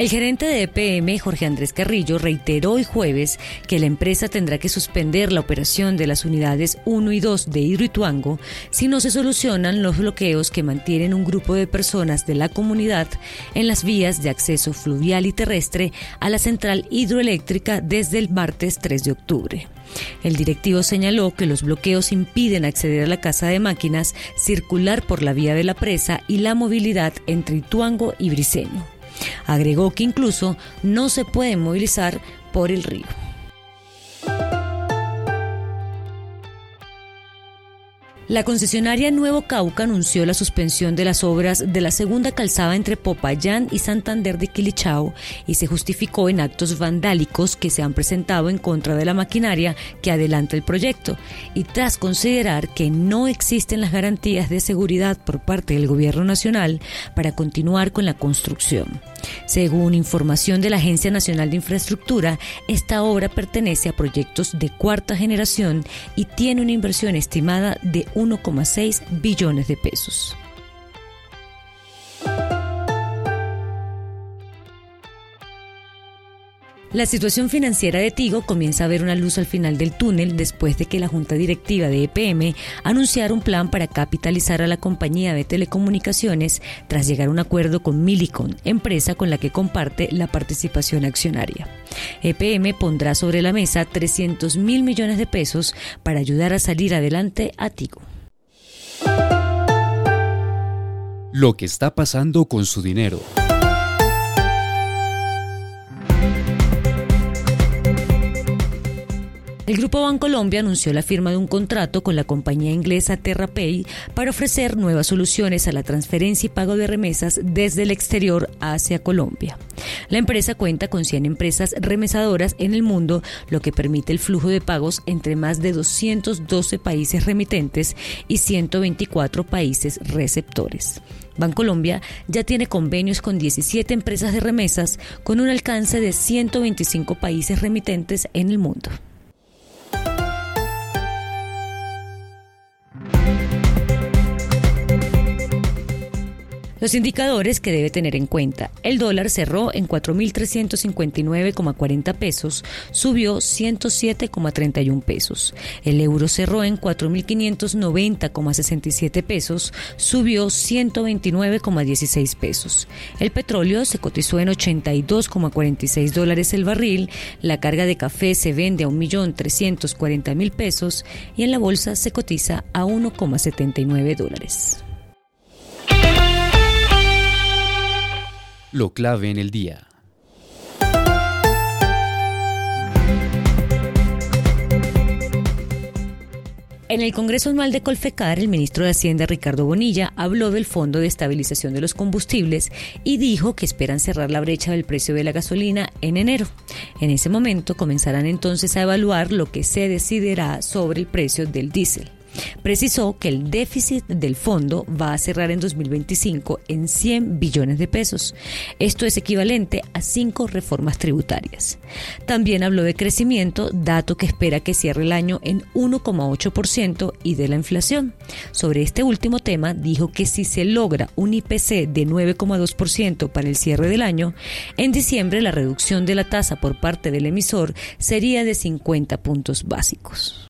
El gerente de EPM, Jorge Andrés Carrillo, reiteró hoy jueves que la empresa tendrá que suspender la operación de las unidades 1 y 2 de Hidroituango si no se solucionan los bloqueos que mantienen un grupo de personas de la comunidad en las vías de acceso fluvial y terrestre a la central hidroeléctrica desde el martes 3 de octubre. El directivo señaló que los bloqueos impiden acceder a la casa de máquinas, circular por la vía de la presa y la movilidad entre Ituango y Briceño. Agregó que incluso no se puede movilizar por el río. La concesionaria Nuevo Cauca anunció la suspensión de las obras de la segunda calzada entre Popayán y Santander de Quilichao y se justificó en actos vandálicos que se han presentado en contra de la maquinaria que adelanta el proyecto y tras considerar que no existen las garantías de seguridad por parte del gobierno nacional para continuar con la construcción. Según información de la Agencia Nacional de Infraestructura, esta obra pertenece a proyectos de cuarta generación y tiene una inversión estimada de 1,6 billones de pesos. La situación financiera de Tigo comienza a ver una luz al final del túnel después de que la Junta Directiva de EPM anunciara un plan para capitalizar a la compañía de telecomunicaciones tras llegar a un acuerdo con Millicom, empresa con la que comparte la participación accionaria. EPM pondrá sobre la mesa 300 mil millones de pesos para ayudar a salir adelante a Tigo. Lo que está pasando con su dinero. El Grupo Bancolombia anunció la firma de un contrato con la compañía inglesa TerraPay para ofrecer nuevas soluciones a la transferencia y pago de remesas desde el exterior hacia Colombia. La empresa cuenta con 100 empresas remesadoras en el mundo, lo que permite el flujo de pagos entre más de 212 países remitentes y 124 países receptores. Bancolombia ya tiene convenios con 17 empresas de remesas con un alcance de 125 países remitentes en el mundo. Los indicadores que debe tener en cuenta. El dólar cerró en 4.359,40 pesos, subió 107,31 pesos. El euro cerró en 4.590,67 pesos, subió 129,16 pesos. El petróleo se cotizó en 82,46 dólares el barril. La carga de café se vende a 1.340.000 pesos y en la bolsa se cotiza a 1,79 dólares. Lo clave en el día. En el Congreso Anual de Colfecar, el ministro de Hacienda Ricardo Bonilla habló del Fondo de Estabilización de los Combustibles y dijo que esperan cerrar la brecha del precio de la gasolina en enero. En ese momento comenzarán entonces a evaluar lo que se decidirá sobre el precio del diésel. Precisó que el déficit del fondo va a cerrar en 2025 en 100 billones de pesos. Esto es equivalente a cinco reformas tributarias. También habló de crecimiento, dato que espera que cierre el año en 1,8% y de la inflación. Sobre este último tema dijo que si se logra un IPC de 9,2% para el cierre del año, en diciembre la reducción de la tasa por parte del emisor sería de 50 puntos básicos.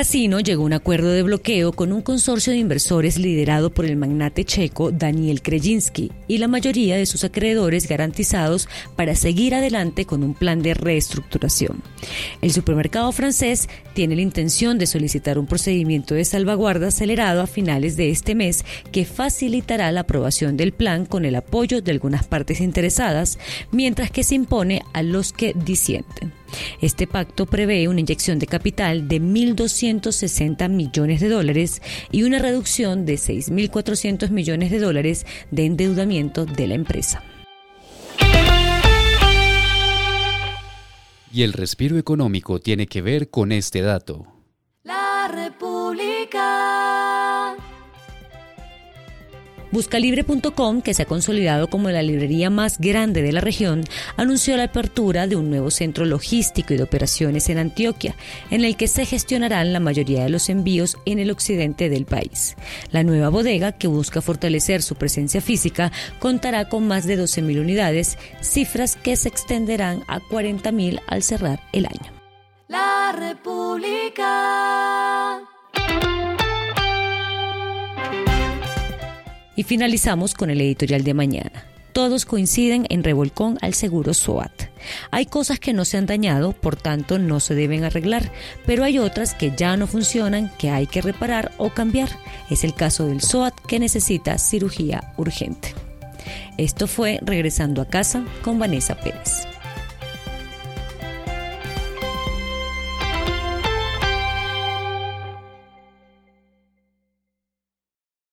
Casino llegó a un acuerdo de bloqueo con un consorcio de inversores liderado por el magnate checo Daniel Krejinski y la mayoría de sus acreedores garantizados para seguir adelante con un plan de reestructuración. El supermercado francés tiene la intención de solicitar un procedimiento de salvaguarda acelerado a finales de este mes que facilitará la aprobación del plan con el apoyo de algunas partes interesadas, mientras que se impone a los que disienten. Este pacto prevé una inyección de capital de 1.260 millones de dólares y una reducción de 6.400 millones de dólares de endeudamiento de la empresa. Y el respiro económico tiene que ver con este dato. La Buscalibre.com, que se ha consolidado como la librería más grande de la región, anunció la apertura de un nuevo centro logístico y de operaciones en Antioquia, en el que se gestionarán la mayoría de los envíos en el occidente del país. La nueva bodega, que busca fortalecer su presencia física, contará con más de 12.000 unidades, cifras que se extenderán a 40.000 al cerrar el año. La República. Y finalizamos con el editorial de mañana. Todos coinciden en revolcón al seguro SOAT. Hay cosas que no se han dañado, por tanto no se deben arreglar, pero hay otras que ya no funcionan, que hay que reparar o cambiar. Es el caso del SOAT que necesita cirugía urgente. Esto fue Regresando a casa con Vanessa Pérez.